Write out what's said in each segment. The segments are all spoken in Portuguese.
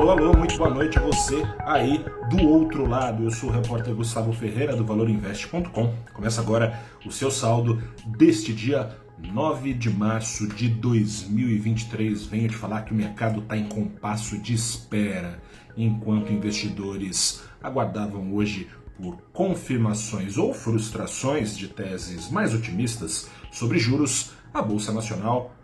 Alô, alô, muito boa noite a você aí do outro lado. Eu sou o repórter Gustavo Ferreira do ValorInvest.com. Começa agora o seu saldo deste dia 9 de março de 2023. Venho te falar que o mercado está em compasso de espera, enquanto investidores aguardavam hoje por confirmações ou frustrações de teses mais otimistas sobre juros, a Bolsa Nacional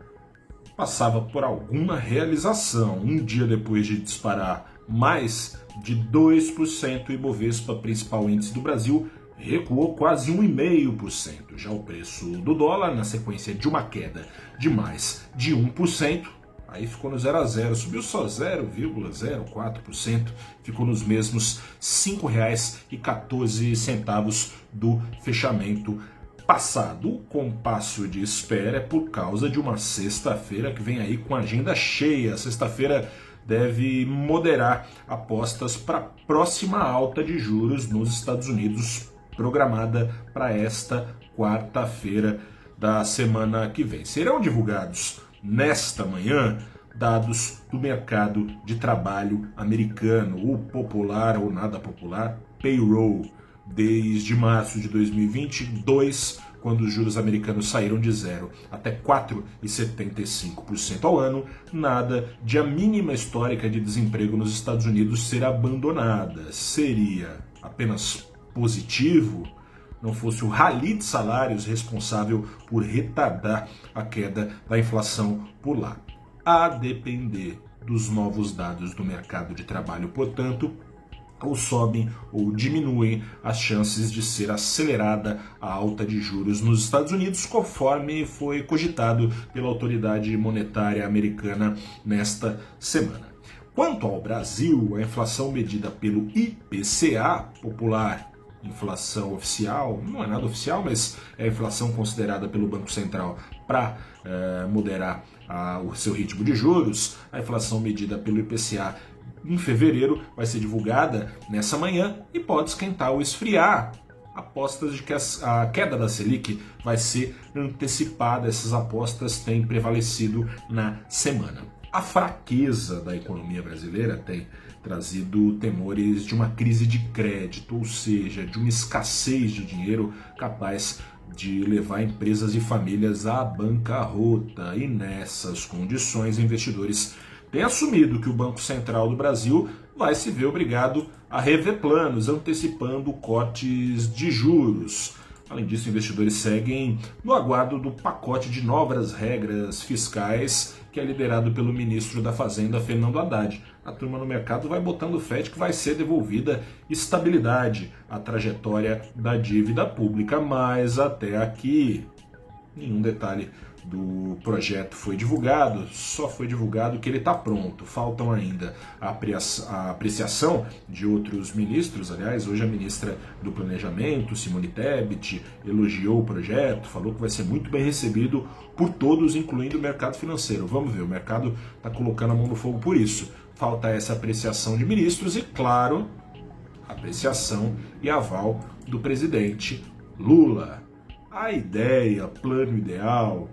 passava por alguma realização. Um dia depois de disparar mais de 2%, o Ibovespa, principal índice do Brasil, recuou quase 1,5%. Já o preço do dólar, na sequência de uma queda de mais de 1%, aí ficou no 0 a 0, subiu só 0,04%, ficou nos mesmos R$ 5,14 do fechamento passado. O compasso de espera é por causa de uma sexta-feira que vem aí com agenda cheia. Sexta-feira deve moderar apostas para a próxima alta de juros nos Estados Unidos, programada para esta quarta-feira da semana que vem. Serão divulgados nesta manhã dados do mercado de trabalho americano, o popular ou nada popular payroll desde março de 2022, quando os juros americanos saíram de zero até 4,75% ao ano, nada de a mínima histórica de desemprego nos Estados Unidos ser abandonada. Seria apenas positivo não fosse o rally de salários responsável por retardar a queda da inflação por lá. A depender dos novos dados do mercado de trabalho, portanto, ou sobem ou diminuem as chances de ser acelerada a alta de juros nos Estados Unidos, conforme foi cogitado pela autoridade monetária americana nesta semana. Quanto ao Brasil, a inflação medida pelo IPCA, popular inflação oficial, não é nada oficial, mas é a inflação considerada pelo Banco Central para é, moderar a, o seu ritmo de juros, a inflação medida pelo IPCA em fevereiro vai ser divulgada nessa manhã e pode esquentar ou esfriar. Apostas de que a queda da Selic vai ser antecipada, essas apostas têm prevalecido na semana. A fraqueza da economia brasileira tem trazido temores de uma crise de crédito, ou seja, de uma escassez de dinheiro capaz de levar empresas e famílias à bancarrota. E nessas condições, investidores tem assumido que o Banco Central do Brasil vai se ver obrigado a rever planos, antecipando cortes de juros. Além disso, investidores seguem no aguardo do pacote de novas regras fiscais que é liderado pelo ministro da Fazenda, Fernando Haddad. A turma no mercado vai botando fé de que vai ser devolvida estabilidade à trajetória da dívida pública, mas até aqui nenhum detalhe do projeto foi divulgado, só foi divulgado que ele está pronto. Faltam ainda a apreciação de outros ministros. Aliás, hoje a ministra do Planejamento, Simone Tebet, elogiou o projeto, falou que vai ser muito bem recebido por todos, incluindo o mercado financeiro. Vamos ver, o mercado está colocando a mão no fogo por isso. Falta essa apreciação de ministros e, claro, apreciação e aval do presidente Lula. A ideia, plano ideal,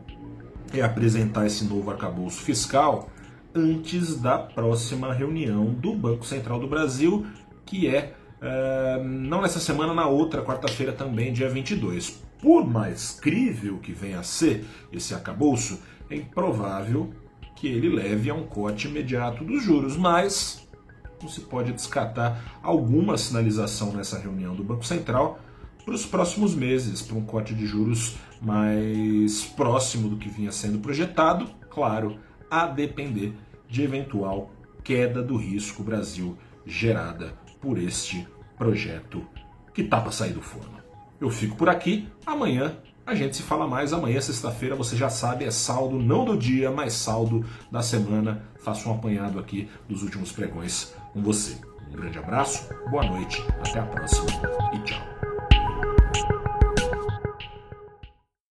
é apresentar esse novo arcabouço fiscal antes da próxima reunião do Banco Central do Brasil, que é, é não nessa semana, na outra quarta-feira também, dia 22. Por mais crível que venha a ser esse arcabouço, é improvável que ele leve a um corte imediato dos juros, mas não se pode descartar alguma sinalização nessa reunião do Banco Central para os próximos meses, para um corte de juros mais próximo do que vinha sendo projetado, claro, a depender de eventual queda do risco Brasil gerada por este projeto que está para sair do forno. Eu fico por aqui, amanhã a gente se fala mais. Amanhã, sexta-feira, você já sabe, é saldo não do dia, mas saldo da semana. Faço um apanhado aqui dos últimos pregões com você. Um grande abraço, boa noite, até a próxima e tchau.